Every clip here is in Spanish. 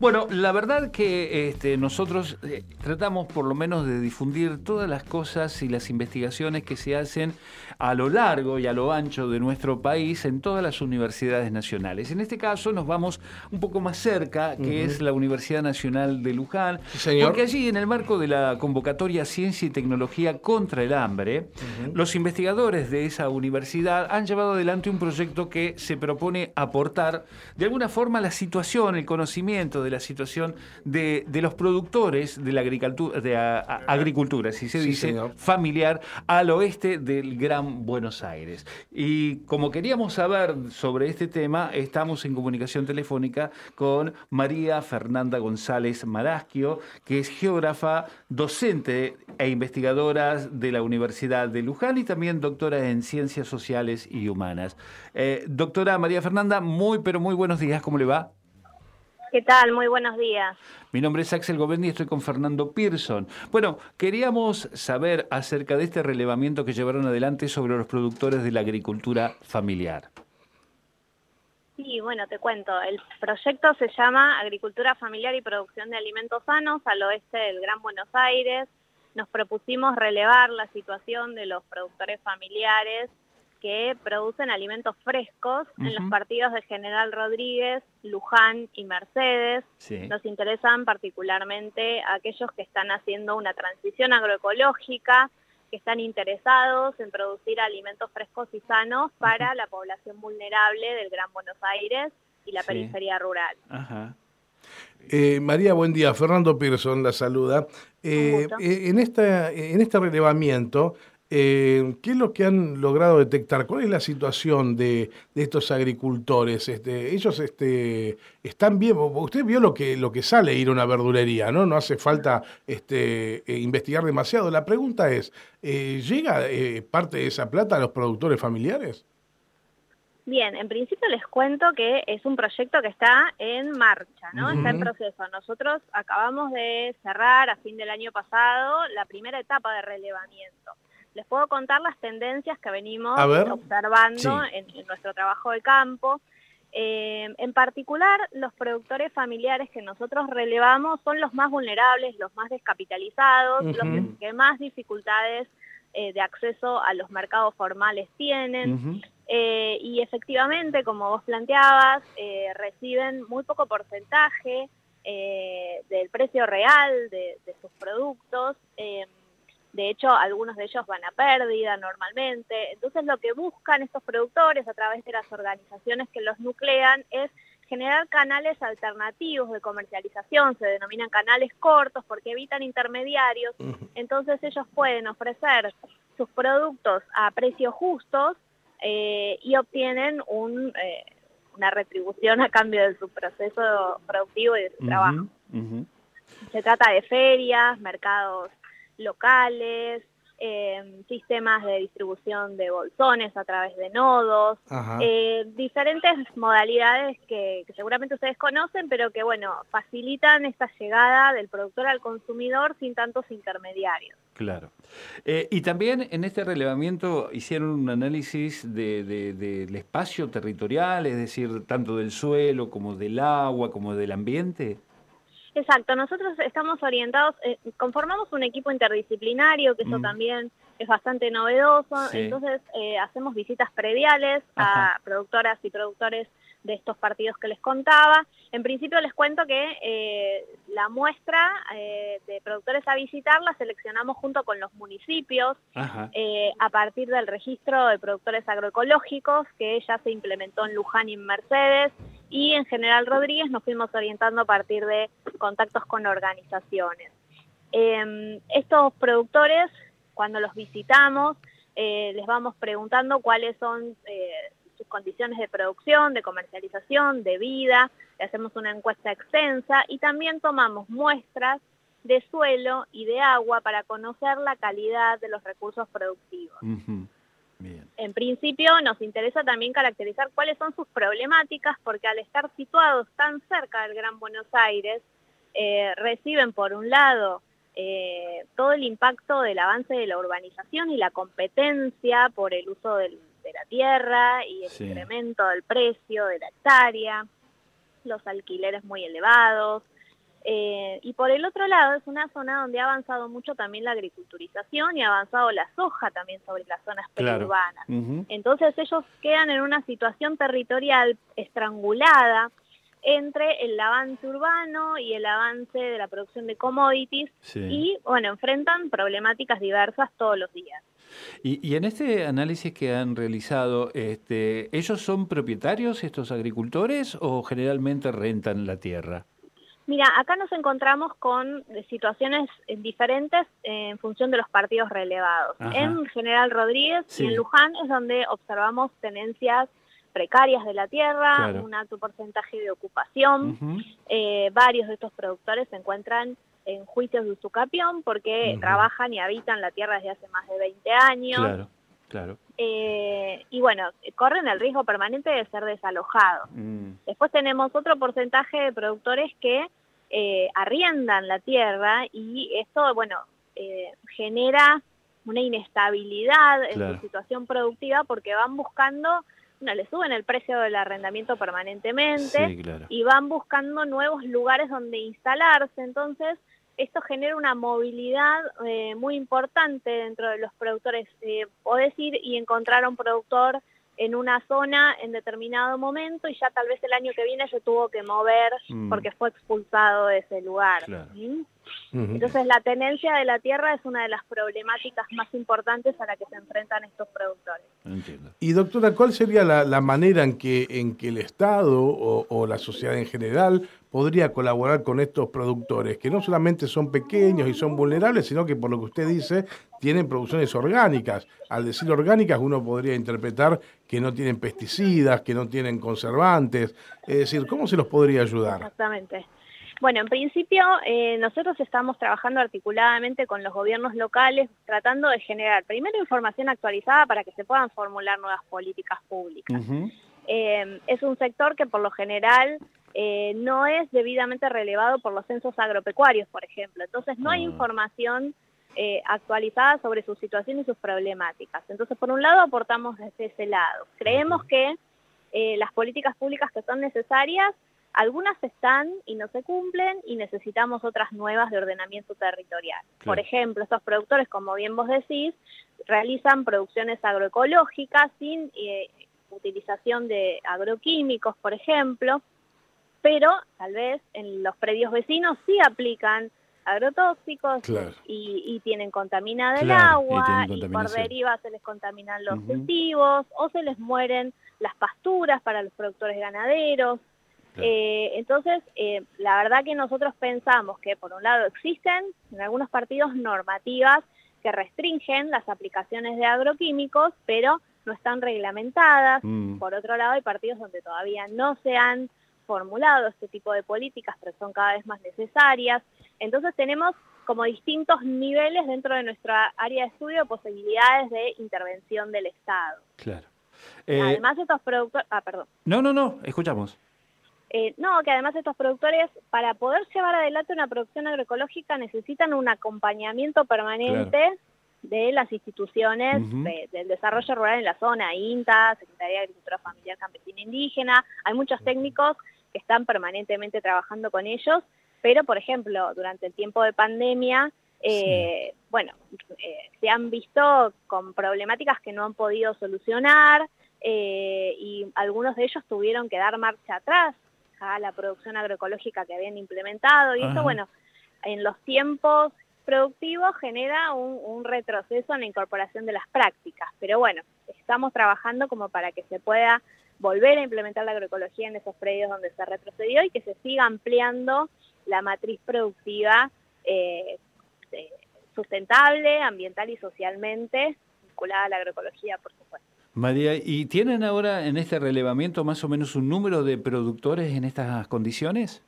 Bueno, la verdad que este, nosotros eh, tratamos por lo menos de difundir todas las cosas y las investigaciones que se hacen a lo largo y a lo ancho de nuestro país en todas las universidades nacionales. En este caso nos vamos un poco más cerca, que es la Universidad Nacional de Luján, porque allí en el marco de la convocatoria Ciencia y Tecnología contra el Hambre, los investigadores de esa universidad han llevado adelante un proyecto que se propone aportar de alguna forma la situación, el conocimiento de la situación de, los productores de la agricultura, de agricultura si se dice, familiar, al oeste del Gran Buenos Aires. Y como queríamos saber sobre este tema, estamos en comunicación telefónica con María Fernanda González Marasquio, que es geógrafa, docente e investigadora de la Universidad de Luján y también doctora en Ciencias Sociales y Humanas. Eh, doctora María Fernanda, muy pero muy buenos días, ¿cómo le va? ¿Qué tal? Muy buenos días. Mi nombre es Axel Govendi y estoy con Fernando Pearson. Bueno, queríamos saber acerca de este relevamiento que llevaron adelante sobre los productores de la agricultura familiar. Sí, bueno, te cuento. El proyecto se llama Agricultura Familiar y Producción de Alimentos Sanos al oeste del Gran Buenos Aires. Nos propusimos relevar la situación de los productores familiares que producen alimentos frescos en los partidos de General Rodríguez, Luján y Mercedes. Nos interesan particularmente aquellos que están haciendo una transición agroecológica, que están interesados en producir alimentos frescos y sanos para la población vulnerable del Gran Buenos Aires y la periferia rural. Eh, María, buen día. Fernando Pearson la saluda. Eh, eh, en, esta, en este relevamiento eh, ¿Qué es lo que han logrado detectar? ¿Cuál es la situación de, estos agricultores? Este, ellos este, están bien. Usted vio lo que, lo que sale ir a una verdulería, ¿no? No hace falta este, eh, investigar demasiado. La pregunta es, eh, ¿llega parte de esa plata a los productores familiares? Bien, en principio les cuento que es un proyecto que está en marcha, ¿no? Está en proceso. Nosotros acabamos de cerrar a fin del año pasado la primera etapa de relevamiento les puedo contar las tendencias que venimos observando en, nuestro trabajo de campo. Eh, en particular, los productores familiares que nosotros relevamos son los más vulnerables, los más descapitalizados, los que, más dificultades eh, de acceso a los mercados formales tienen. Eh, y efectivamente, como vos planteabas, reciben muy poco porcentaje del precio real de, de sus productos. De hecho, algunos de ellos van a pérdida normalmente. Entonces, lo que buscan estos productores a través de las organizaciones que los nuclean es generar canales alternativos de comercialización, se denominan canales cortos porque evitan intermediarios, entonces ellos pueden ofrecer sus productos a precios justos eh, y obtienen un, eh, una retribución a cambio de su proceso productivo y de su trabajo. Se trata de ferias, mercados locales, em, sistemas de distribución de bolsones a través de nodos, eh, diferentes modalidades que, seguramente ustedes conocen, pero que, bueno, facilitan esta llegada del productor al consumidor sin tantos intermediarios. Claro. Eh, y también en este relevamiento hicieron un análisis del espacio territorial, es decir, tanto del suelo como del agua, como del ambiente. Exacto, nosotros estamos orientados, eh, conformamos un equipo interdisciplinario, que eso mm. también es bastante novedoso, entonces eh, hacemos visitas prediales a productoras y productores de estos partidos que les contaba. En principio les cuento que eh, la muestra de productores a visitar la seleccionamos junto con los municipios a partir del registro de productores agroecológicos que ya se implementó en Luján y en Mercedes y en General Rodríguez nos fuimos orientando a partir de contactos con organizaciones. Em, estos productores, cuando los visitamos, eh, les vamos preguntando cuáles son eh, sus condiciones de producción, de comercialización, de vida, le hacemos una encuesta extensa y también tomamos muestras de suelo y de agua para conocer la calidad de los recursos productivos. En principio nos interesa también caracterizar cuáles son sus problemáticas porque al estar situados tan cerca del Gran Buenos Aires, eh, reciben por un lado eh, todo el impacto del avance de la urbanización y la competencia por el uso de la tierra y el incremento del precio de la hectárea, los alquileres muy elevados, eh, y por el otro lado es una zona donde ha avanzado mucho también la agriculturización y ha avanzado la soja también sobre las zonas periurbanas. Entonces ellos quedan en una situación territorial estrangulada entre el avance urbano y el avance de la producción de commodities y, bueno, enfrentan problemáticas diversas todos los días. Y, y, en este análisis que han realizado, este, ¿ellos son propietarios, estos agricultores, o generalmente rentan la tierra? Mira, acá nos encontramos con situaciones diferentes en función de los partidos relevados. En General Rodríguez y en Luján es donde observamos tenencias precarias de la tierra, un alto porcentaje de ocupación. Eh, varios de estos productores se encuentran en juicios de usucapión porque trabajan y habitan la tierra desde hace más de 20 años. Claro, claro. Eh, y bueno, corren el riesgo permanente de ser desalojados. Mm. Después tenemos otro porcentaje de productores que eh, arriendan la tierra y esto, bueno, eh, genera una inestabilidad en su situación productiva porque van buscando, no, le suben el precio del arrendamiento permanentemente y van buscando nuevos lugares donde instalarse. Entonces, esto genera una movilidad eh, muy importante dentro de los productores. Eh, podés ir y encontrar a un productor en una zona en determinado momento y ya tal vez el año que viene se tuvo que mover mm. porque fue expulsado de ese lugar. Entonces la tenencia de la tierra es una de las problemáticas más importantes a la que se enfrentan estos productores. Y doctora, ¿cuál sería la, manera en que, en que el Estado o, la sociedad en general podría colaborar con estos productores, que no solamente son pequeños y son vulnerables, sino que por lo que usted dice, tienen producciones orgánicas. Al decir orgánicas, uno podría interpretar que no tienen pesticidas, que no tienen conservantes. Es decir, ¿cómo se los podría ayudar? Exactamente. Bueno, en principio eh, nosotros estamos trabajando articuladamente con los gobiernos locales, tratando de generar primero información actualizada para que se puedan formular nuevas políticas públicas. Eh, es un sector que por lo general eh, no es debidamente relevado por los censos agropecuarios, por ejemplo. Entonces no hay ah. información actualizada sobre su situación y sus problemáticas. Entonces, por un lado, aportamos desde ese lado. Creemos que las políticas públicas que son necesarias algunas están y no se cumplen y necesitamos otras nuevas de ordenamiento territorial. Por ejemplo, estos productores, como bien vos decís, realizan producciones agroecológicas sin eh, utilización de agroquímicos, por ejemplo, pero tal vez en los predios vecinos sí aplican agrotóxicos y, tienen contaminada el agua y, por deriva se les contaminan los cultivos o se les mueren las pasturas para los productores ganaderos. Eh, entonces, eh, la verdad que nosotros pensamos que por un lado existen en algunos partidos normativas que restringen las aplicaciones de agroquímicos, pero no están reglamentadas. Mm. Por otro lado, hay partidos donde todavía no se han formulado este tipo de políticas, pero son cada vez más necesarias. Entonces tenemos como distintos niveles dentro de nuestra área de estudio posibilidades de intervención del Estado. Claro. Además, estos productos... Ah, perdón. No, no, no, escuchamos. Eh, no, que además estos productores, para poder llevar adelante una producción agroecológica, necesitan un acompañamiento permanente de las instituciones del desarrollo rural en la zona, INTA, Secretaría de Agricultura Familiar Campesina Indígena, hay muchos técnicos que están permanentemente trabajando con ellos, pero por ejemplo, durante el tiempo de pandemia, eh, bueno, eh, se han visto con problemáticas que no han podido solucionar y algunos de ellos tuvieron que dar marcha atrás a la producción agroecológica que habían implementado y eso, bueno, en los tiempos productivos genera un, retroceso en la incorporación de las prácticas, pero bueno, estamos trabajando como para que se pueda volver a implementar la agroecología en esos predios donde se retrocedió y que se siga ampliando la matriz productiva eh, eh, sustentable, ambiental y socialmente vinculada a la agroecología, por supuesto. María, ¿y tienen ahora en este relevamiento más o menos un número de productores en estas condiciones?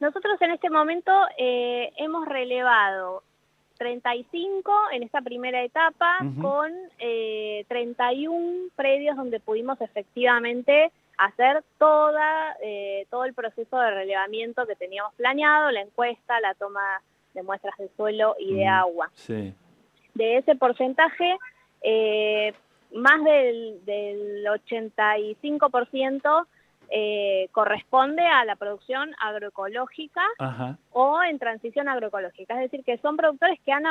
Nosotros en este momento eh, hemos relevado 35 en esta primera etapa con eh, 31 predios donde pudimos efectivamente hacer toda, eh, todo el proceso de relevamiento que teníamos planeado, la encuesta, la toma de muestras de suelo y de agua. De ese porcentaje, eh, más del, del 85% eh, corresponde a la producción agroecológica o en transición agroecológica. Es decir, que son productores que han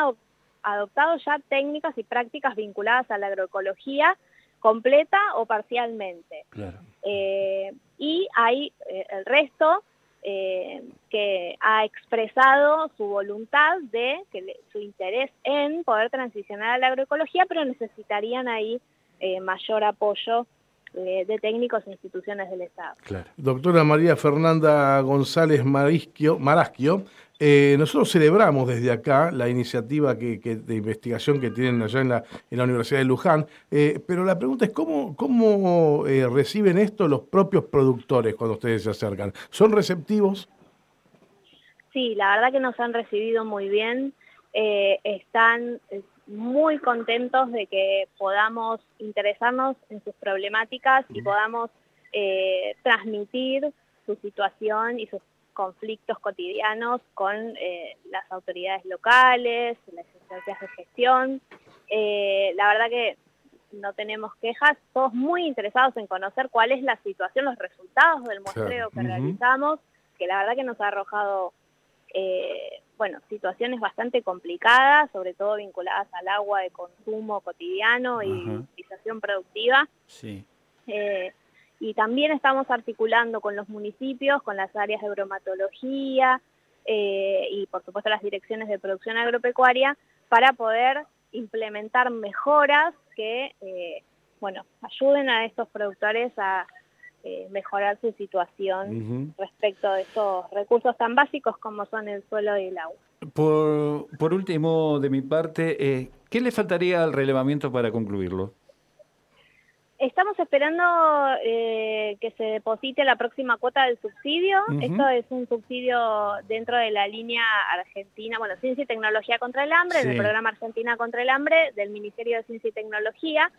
adoptado ya técnicas y prácticas vinculadas a la agroecología completa o parcialmente. Eh, y hay eh, el resto que ha expresado su voluntad de, que su interés en poder transicionar a la agroecología, pero necesitarían ahí mayor apoyo de técnicos e instituciones del Estado. Doctora María Fernanda González Marasquio, eh, nosotros celebramos desde acá la iniciativa que, de investigación que tienen allá en la, en la Universidad de Luján, eh, pero la pregunta es cómo, cómo eh, reciben esto los propios productores cuando ustedes se acercan. ¿Son receptivos? Sí, la verdad que nos han recibido muy bien. están muy contentos de que podamos interesarnos en sus problemáticas y podamos eh, transmitir su situación y sus conflictos cotidianos con eh, las autoridades locales, las instancias de gestión. Eh, la verdad que no tenemos quejas, todos muy interesados en conocer cuál es la situación, los resultados del muestreo que realizamos, que la verdad que nos ha arrojado eh, bueno, situaciones bastante complicadas, sobre todo vinculadas al agua de consumo cotidiano y utilización productiva. Sí. Eh, y también estamos articulando con los municipios, con las áreas de bromatología eh, y por supuesto las direcciones de producción agropecuaria para poder implementar mejoras que eh, bueno, ayuden a estos productores a eh, mejorar su situación respecto de estos recursos tan básicos como son el suelo y el agua. Por, por último, de mi parte, eh, ¿qué le faltaría al relevamiento para concluirlo? Estamos esperando eh, que se deposite la próxima cuota del subsidio. Esto es un subsidio dentro de la línea argentina, bueno, Ciencia y Tecnología contra el Hambre, del programa Argentina contra el Hambre del Ministerio de Ciencia y Tecnología.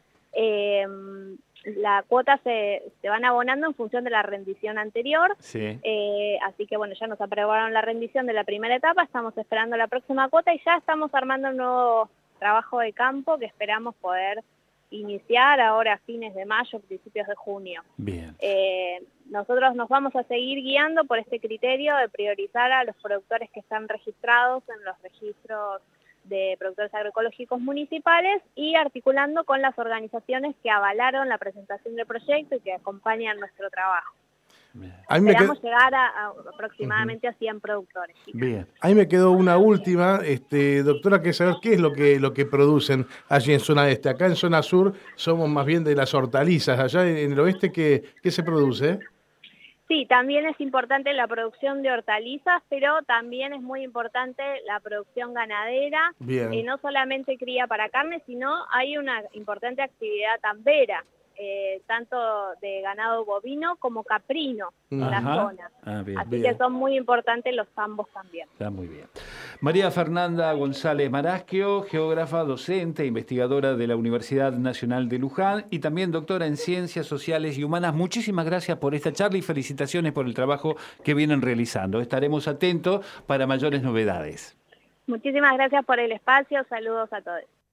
La cuota se, se, van abonando en función de la rendición anterior. Eh, así que bueno, ya nos aprobaron la rendición de la primera etapa, estamos esperando la próxima cuota y ya estamos armando un nuevo trabajo de campo que esperamos poder iniciar ahora a fines de mayo, principios de junio. Bien. Eh, nosotros nos vamos a seguir guiando por este criterio de priorizar a los productores que están registrados en los registros de productores agroecológicos municipales y articulando con las organizaciones que avalaron la presentación del proyecto y que acompañan nuestro trabajo. Esperamos llegar a, aproximadamente a 100 productores. Bien. Ahí me quedó una última, este, doctora, que saber qué es lo que, lo que producen allí en zona este. Acá en zona sur somos más bien de las hortalizas. Allá en el oeste, ¿qué, qué se produce? Sí, también es importante la producción de hortalizas, pero también es muy importante la producción ganadera. Y no solamente cría para carne, sino hay una importante actividad tambera. Eh, tanto de ganado bovino como caprino en la zona. Ah, Así que son muy importantes los ambos también. Está muy bien. María Fernanda González Marasquio, geógrafa, docente, investigadora de la Universidad Nacional de Luján y también doctora en Ciencias Sociales y Humanas. Muchísimas gracias por esta charla y felicitaciones por el trabajo que vienen realizando. Estaremos atentos para mayores novedades. Muchísimas gracias por el espacio. Saludos a todos.